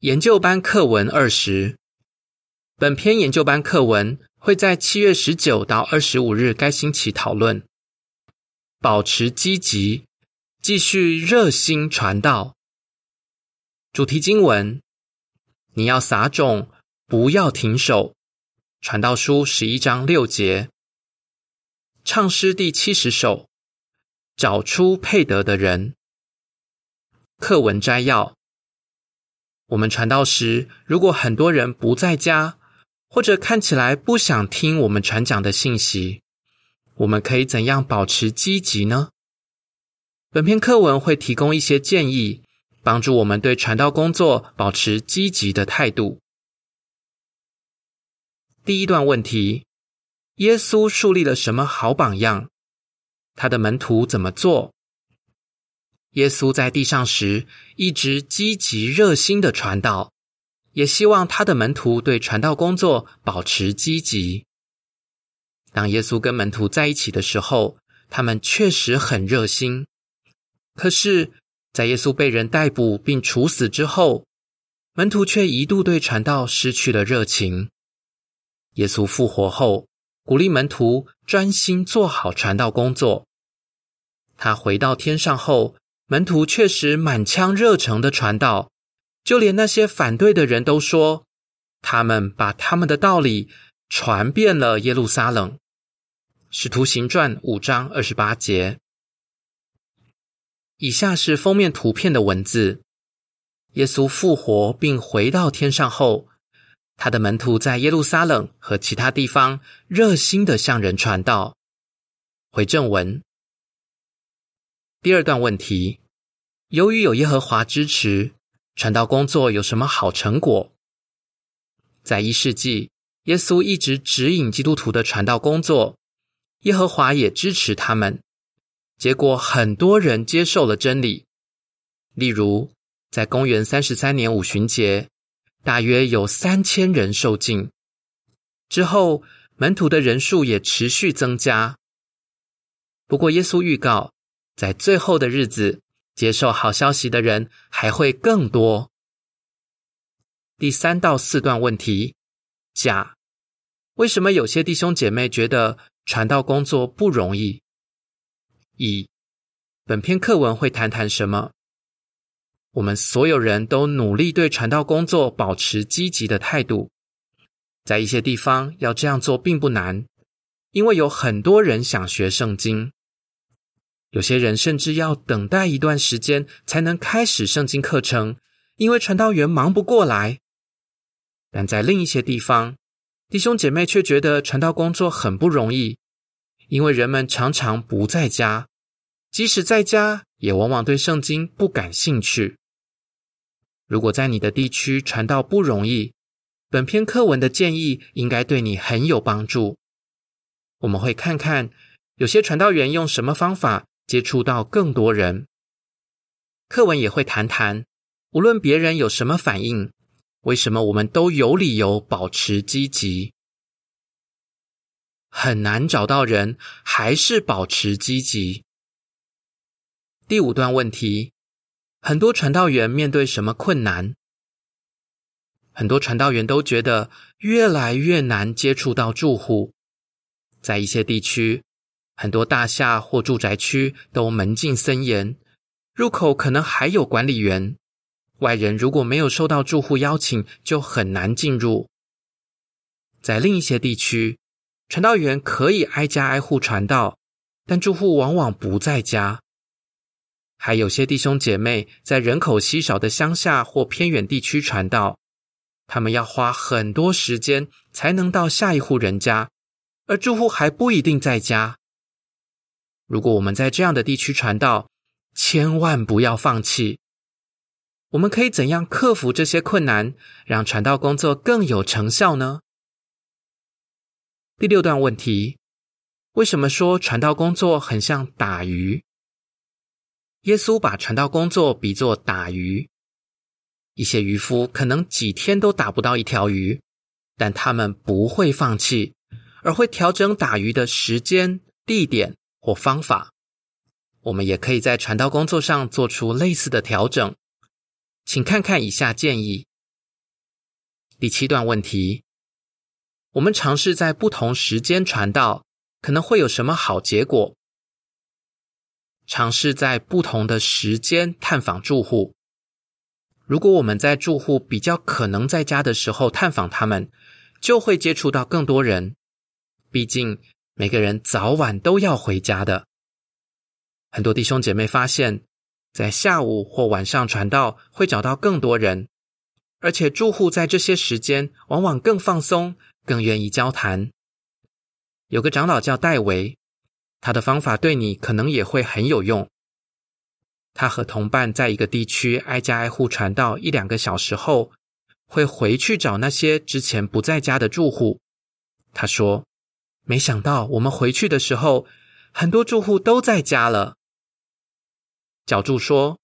研究班课文二十，本篇研究班课文会在七月十九到二十五日该星期讨论。保持积极，继续热心传道。主题经文：你要撒种，不要停手。传道书十一章六节。唱诗第七十首：找出配得的人。课文摘要。我们传道时，如果很多人不在家，或者看起来不想听我们传讲的信息，我们可以怎样保持积极呢？本篇课文会提供一些建议，帮助我们对传道工作保持积极的态度。第一段问题：耶稣树立了什么好榜样？他的门徒怎么做？耶稣在地上时，一直积极热心的传道，也希望他的门徒对传道工作保持积极。当耶稣跟门徒在一起的时候，他们确实很热心。可是，在耶稣被人逮捕并处死之后，门徒却一度对传道失去了热情。耶稣复活后，鼓励门徒专心做好传道工作。他回到天上后。门徒确实满腔热诚的传道，就连那些反对的人都说，他们把他们的道理传遍了耶路撒冷。使徒行传五章二十八节。以下是封面图片的文字：耶稣复活并回到天上后，他的门徒在耶路撒冷和其他地方热心的向人传道。回正文。第二段问题：由于有耶和华支持，传道工作有什么好成果？在一世纪，耶稣一直指引基督徒的传道工作，耶和华也支持他们。结果，很多人接受了真理。例如，在公元三十三年五旬节，大约有三千人受浸。之后，门徒的人数也持续增加。不过，耶稣预告。在最后的日子，接受好消息的人还会更多。第三到四段问题：甲，为什么有些弟兄姐妹觉得传道工作不容易？乙，本篇课文会谈谈什么？我们所有人都努力对传道工作保持积极的态度，在一些地方要这样做并不难，因为有很多人想学圣经。有些人甚至要等待一段时间才能开始圣经课程，因为传道员忙不过来。但在另一些地方，弟兄姐妹却觉得传道工作很不容易，因为人们常常不在家，即使在家，也往往对圣经不感兴趣。如果在你的地区传道不容易，本篇课文的建议应该对你很有帮助。我们会看看有些传道员用什么方法。接触到更多人，课文也会谈谈，无论别人有什么反应，为什么我们都有理由保持积极。很难找到人，还是保持积极。第五段问题：很多传道员面对什么困难？很多传道员都觉得越来越难接触到住户，在一些地区。很多大厦或住宅区都门禁森严，入口可能还有管理员。外人如果没有受到住户邀请，就很难进入。在另一些地区，传道员可以挨家挨户传道，但住户往往不在家。还有些弟兄姐妹在人口稀少的乡下或偏远地区传道，他们要花很多时间才能到下一户人家，而住户还不一定在家。如果我们在这样的地区传道，千万不要放弃。我们可以怎样克服这些困难，让传道工作更有成效呢？第六段问题：为什么说传道工作很像打鱼？耶稣把传道工作比作打鱼。一些渔夫可能几天都打不到一条鱼，但他们不会放弃，而会调整打鱼的时间、地点。或方法，我们也可以在传道工作上做出类似的调整。请看看以下建议：第七段问题：我们尝试在不同时间传道，可能会有什么好结果？尝试在不同的时间探访住户。如果我们在住户比较可能在家的时候探访他们，就会接触到更多人。毕竟每个人早晚都要回家的。很多弟兄姐妹发现，在下午或晚上传道会找到更多人，而且住户在这些时间往往更放松，更愿意交谈。有个长老叫戴维。他的方法对你可能也会很有用。他和同伴在一个地区挨家挨户传道一两个小时后，会回去找那些之前不在家的住户。他说：“没想到我们回去的时候，很多住户都在家了。”角柱说：“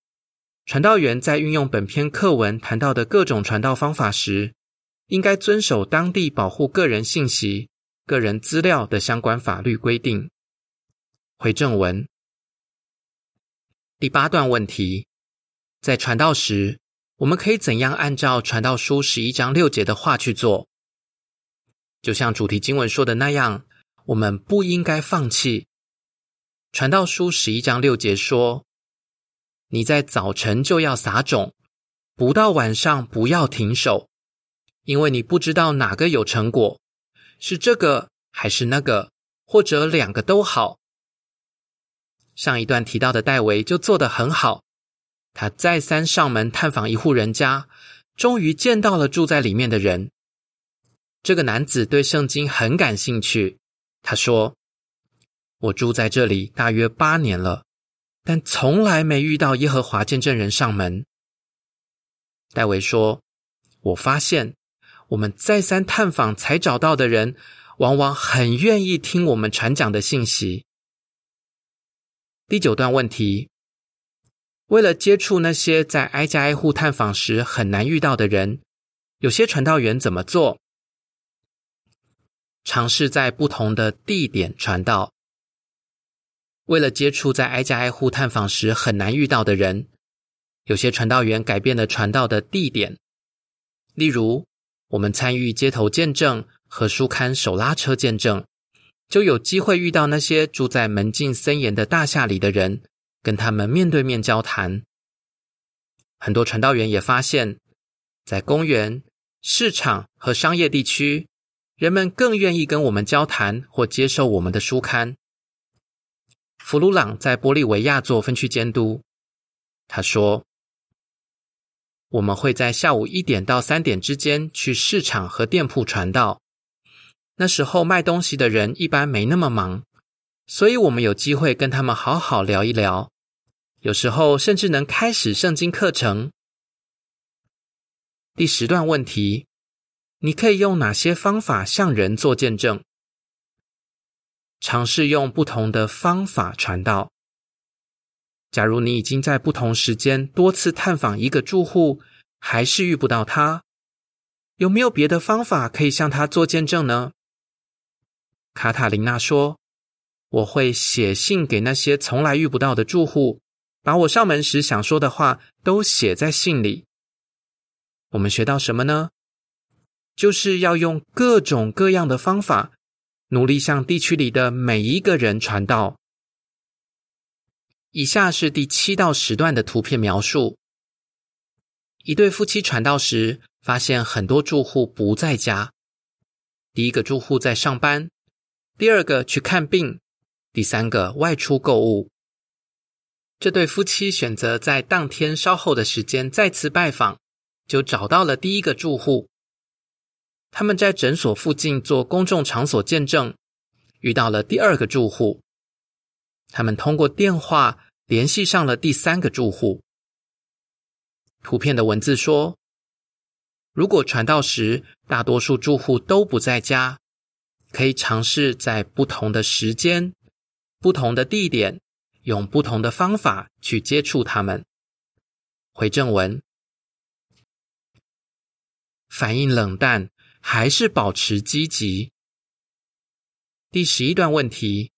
传道员在运用本篇课文谈到的各种传道方法时，应该遵守当地保护个人信息、个人资料的相关法律规定。”回正文，第八段问题：在传道时，我们可以怎样按照传道书十一章六节的话去做？就像主题经文说的那样，我们不应该放弃。传道书十一章六节说：“你在早晨就要撒种，不到晚上不要停手，因为你不知道哪个有成果，是这个还是那个，或者两个都好。”上一段提到的戴维就做得很好，他再三上门探访一户人家，终于见到了住在里面的人。这个男子对圣经很感兴趣，他说：“我住在这里大约八年了，但从来没遇到耶和华见证人上门。”戴维说：“我发现，我们再三探访才找到的人，往往很愿意听我们传讲的信息。”第九段问题：为了接触那些在挨家挨户探访时很难遇到的人，有些传道员怎么做？尝试在不同的地点传道。为了接触在挨家挨户探访时很难遇到的人，有些传道员改变了传道的地点。例如，我们参与街头见证和书刊手拉车见证。就有机会遇到那些住在门禁森严的大厦里的人，跟他们面对面交谈。很多传道员也发现，在公园、市场和商业地区，人们更愿意跟我们交谈或接受我们的书刊。弗鲁朗在玻利维亚做分区监督，他说：“我们会在下午一点到三点之间去市场和店铺传道。”那时候卖东西的人一般没那么忙，所以我们有机会跟他们好好聊一聊。有时候甚至能开始圣经课程。第十段问题：你可以用哪些方法向人做见证？尝试用不同的方法传道。假如你已经在不同时间多次探访一个住户，还是遇不到他，有没有别的方法可以向他做见证呢？卡塔琳娜说：“我会写信给那些从来遇不到的住户，把我上门时想说的话都写在信里。”我们学到什么呢？就是要用各种各样的方法，努力向地区里的每一个人传道。以下是第七到十段的图片描述：一对夫妻传道时，发现很多住户不在家。第一个住户在上班。第二个去看病，第三个外出购物。这对夫妻选择在当天稍后的时间再次拜访，就找到了第一个住户。他们在诊所附近做公众场所见证，遇到了第二个住户。他们通过电话联系上了第三个住户。图片的文字说：如果传道时大多数住户都不在家。可以尝试在不同的时间、不同的地点，用不同的方法去接触他们。回正文，反应冷淡还是保持积极？第十一段问题：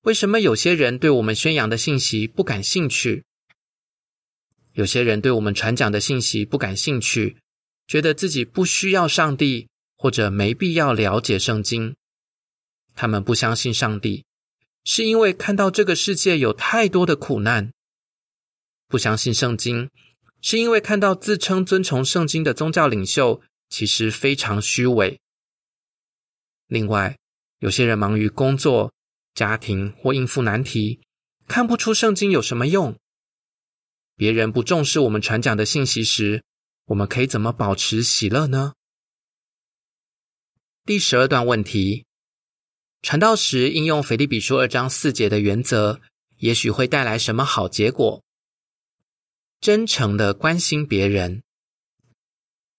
为什么有些人对我们宣扬的信息不感兴趣？有些人对我们传讲的信息不感兴趣，觉得自己不需要上帝，或者没必要了解圣经。他们不相信上帝，是因为看到这个世界有太多的苦难；不相信圣经，是因为看到自称遵从圣经的宗教领袖其实非常虚伪。另外，有些人忙于工作、家庭或应付难题，看不出圣经有什么用。别人不重视我们传讲的信息时，我们可以怎么保持喜乐呢？第十二段问题：传道时应用腓立比书二章四节的原则，也许会带来什么好结果？真诚的关心别人。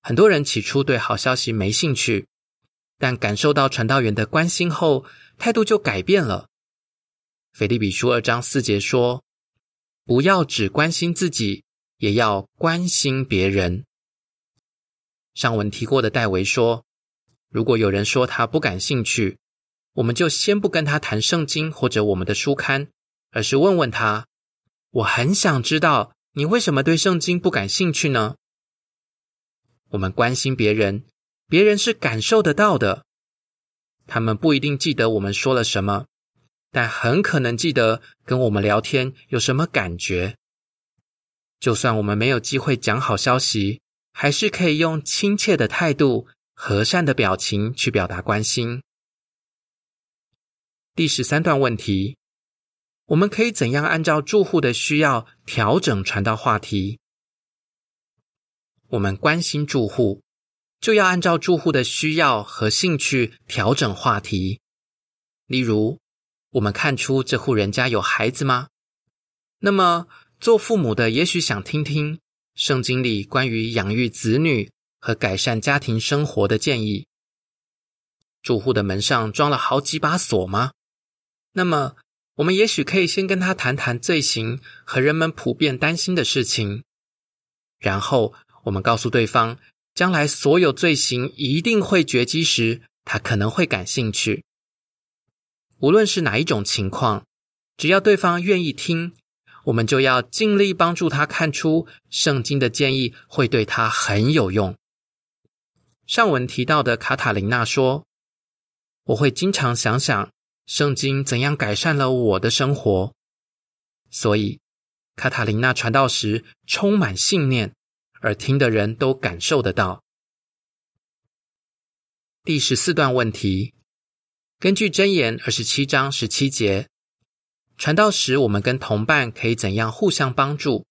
很多人起初对好消息没兴趣，但感受到传道员的关心后，态度就改变了。腓立比书二章四节说：“不要只关心自己，也要关心别人。”上文提过的戴维说：“如果有人说他不感兴趣，我们就先不跟他谈圣经或者我们的书刊，而是问问他：我很想知道你为什么对圣经不感兴趣呢？我们关心别人，别人是感受得到的。他们不一定记得我们说了什么，但很可能记得跟我们聊天有什么感觉。就算我们没有机会讲好消息。”还是可以用亲切的态度、和善的表情去表达关心。第十三段问题：我们可以怎样按照住户的需要调整传道话题？我们关心住户，就要按照住户的需要和兴趣调整话题。例如，我们看出这户人家有孩子吗？那么，做父母的也许想听听。圣经里关于养育子女和改善家庭生活的建议。住户的门上装了好几把锁吗？那么，我们也许可以先跟他谈谈罪行和人们普遍担心的事情。然后，我们告诉对方，将来所有罪行一定会绝迹时，他可能会感兴趣。无论是哪一种情况，只要对方愿意听。我们就要尽力帮助他看出圣经的建议会对他很有用。上文提到的卡塔琳娜说：“我会经常想想圣经怎样改善了我的生活。”所以，卡塔琳娜传道时充满信念，而听的人都感受得到。第十四段问题：根据箴言二十七章十七节。传道时，我们跟同伴可以怎样互相帮助？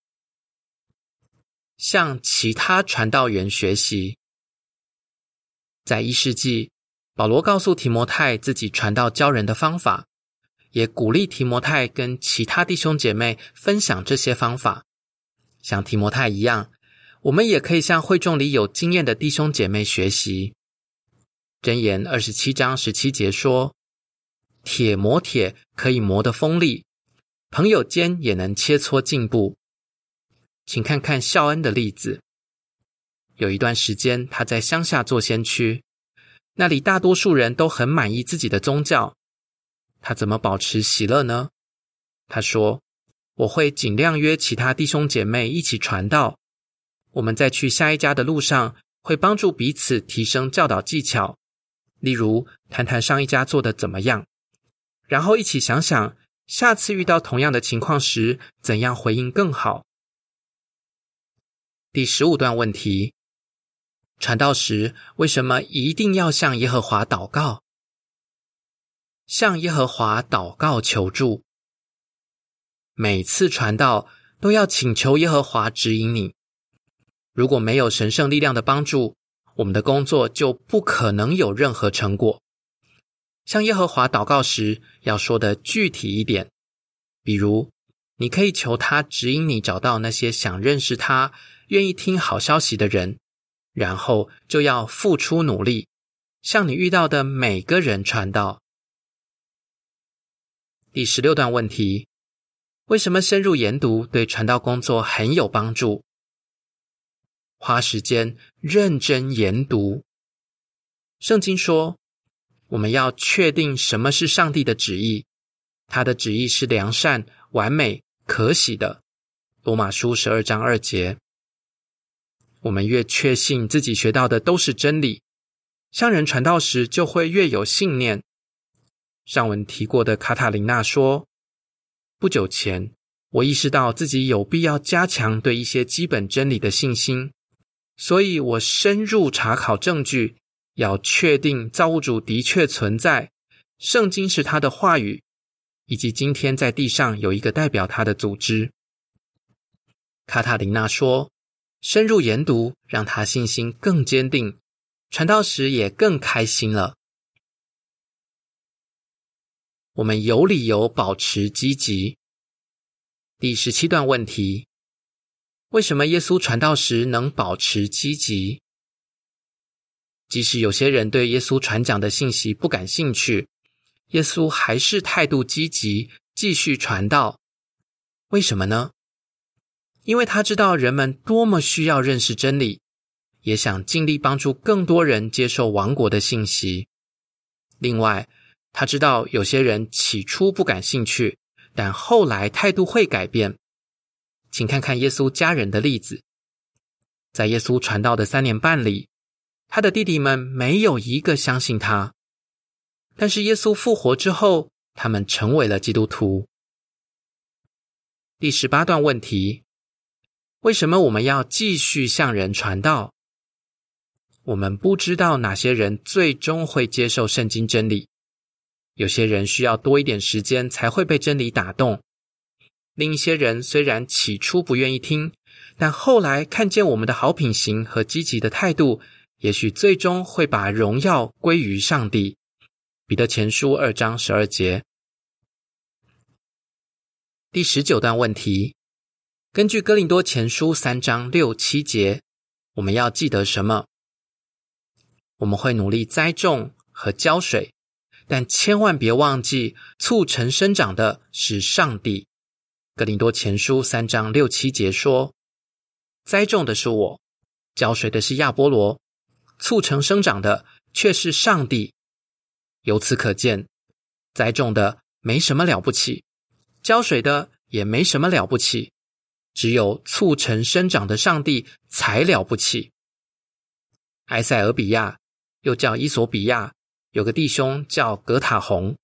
向其他传道员学习。在一世纪，保罗告诉提摩太自己传道教人的方法，也鼓励提摩太跟其他弟兄姐妹分享这些方法。像提摩太一样，我们也可以向会众里有经验的弟兄姐妹学习。箴言二十七章十七节说。铁磨铁可以磨得锋利，朋友间也能切磋进步。请看看孝恩的例子。有一段时间，他在乡下做先驱，那里大多数人都很满意自己的宗教。他怎么保持喜乐呢？他说：“我会尽量约其他弟兄姐妹一起传道。我们在去下一家的路上，会帮助彼此提升教导技巧，例如谈谈上一家做的怎么样。”然后一起想想，下次遇到同样的情况时，怎样回应更好。第十五段问题：传道时为什么一定要向耶和华祷告？向耶和华祷告求助。每次传道都要请求耶和华指引你。如果没有神圣力量的帮助，我们的工作就不可能有任何成果。向耶和华祷告时，要说的具体一点，比如，你可以求他指引你找到那些想认识他、愿意听好消息的人，然后就要付出努力，向你遇到的每个人传道。第十六段问题：为什么深入研读对传道工作很有帮助？花时间认真研读，圣经说。我们要确定什么是上帝的旨意，他的旨意是良善、完美、可喜的。罗马书十二章二节，我们越确信自己学到的都是真理，向人传道时就会越有信念。上文提过的卡塔琳娜说：“不久前，我意识到自己有必要加强对一些基本真理的信心，所以我深入查考证据，要确定造物主的确存在，圣经是他的话语，以及今天在地上有一个代表他的组织。”卡塔琳娜说。深入研读，让他信心更坚定，传道时也更开心了。我们有理由保持积极。第十七段问题：为什么耶稣传道时能保持积极？即使有些人对耶稣传讲的信息不感兴趣，耶稣还是态度积极，继续传道。为什么呢？因为他知道人们多么需要认识真理，也想尽力帮助更多人接受王国的信息。另外，他知道有些人起初不感兴趣，但后来态度会改变。请看看耶稣家人的例子，在耶稣传道的三年半里，他的弟弟们没有一个相信他，但是耶稣复活之后，他们成为了基督徒。第十八段问题。为什么我们要继续向人传道？我们不知道哪些人最终会接受圣经真理。有些人需要多一点时间才会被真理打动。另一些人虽然起初不愿意听，但后来看见我们的好品行和积极的态度，也许最终会把荣耀归于上帝。彼得前书二章十二节，第十九段问题。根据哥林多前书三章六七节，我们要记得什么？我们会努力栽种和浇水，但千万别忘记，促成生长的是上帝。格林多前书三章六七节说：“栽种的是我，浇水的是亚波罗，促成生长的却是上帝。”由此可见，栽种的没什么了不起，浇水的也没什么了不起。只有促成生长的上帝才了不起。埃塞俄比亚又叫伊索比亚，有个弟兄叫格塔洪，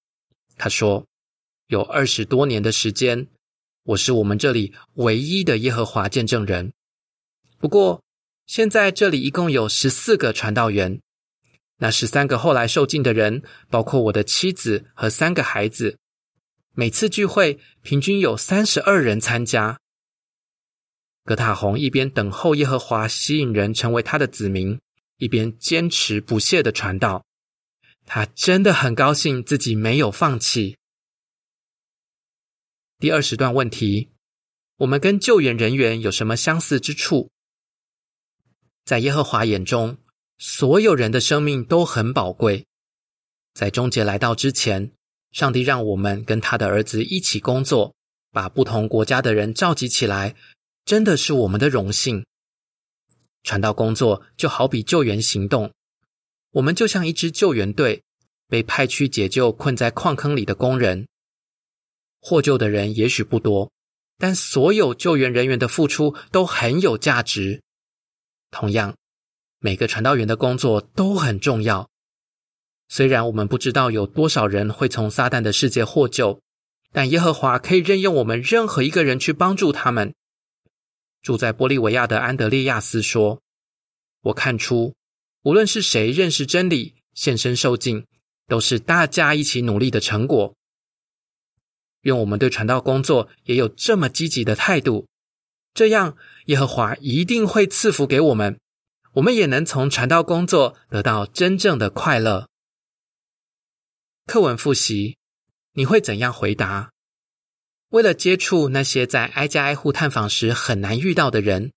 他说有二十多年的时间，我是我们这里唯一的耶和华见证人。不过现在这里一共有十四个传道员，那十三个后来受尽的人，包括我的妻子和三个孩子。每次聚会平均有三十二人参加。格塔洪一边等候耶和华吸引人成为他的子民，一边坚持不懈的传道。他真的很高兴自己没有放弃。第二十段问题：我们跟救援人员有什么相似之处？在耶和华眼中，所有人的生命都很宝贵。在终结来到之前，上帝让我们跟他的儿子一起工作，把不同国家的人召集起来。真的是我们的荣幸。传道工作就好比救援行动，我们就像一支救援队，被派去解救困在矿坑里的工人。获救的人也许不多，但所有救援人员的付出都很有价值。同样，每个传道员的工作都很重要。虽然我们不知道有多少人会从撒旦的世界获救，但耶和华可以任用我们任何一个人去帮助他们。住在玻利维亚的安德烈亚斯说：“我看出，无论是谁认识真理、献身受尽，都是大家一起努力的成果。愿我们对传道工作也有这么积极的态度，这样耶和华一定会赐福给我们，我们也能从传道工作得到真正的快乐。”课文复习，你会怎样回答？为了接触那些在挨家挨户探访时很难遇到的人，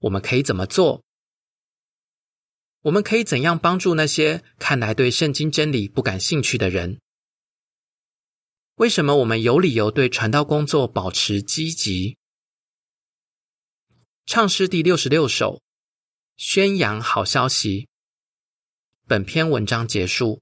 我们可以怎么做？我们可以怎样帮助那些看来对圣经真理不感兴趣的人？为什么我们有理由对传道工作保持积极？唱诗第六十六首，宣扬好消息。本篇文章结束。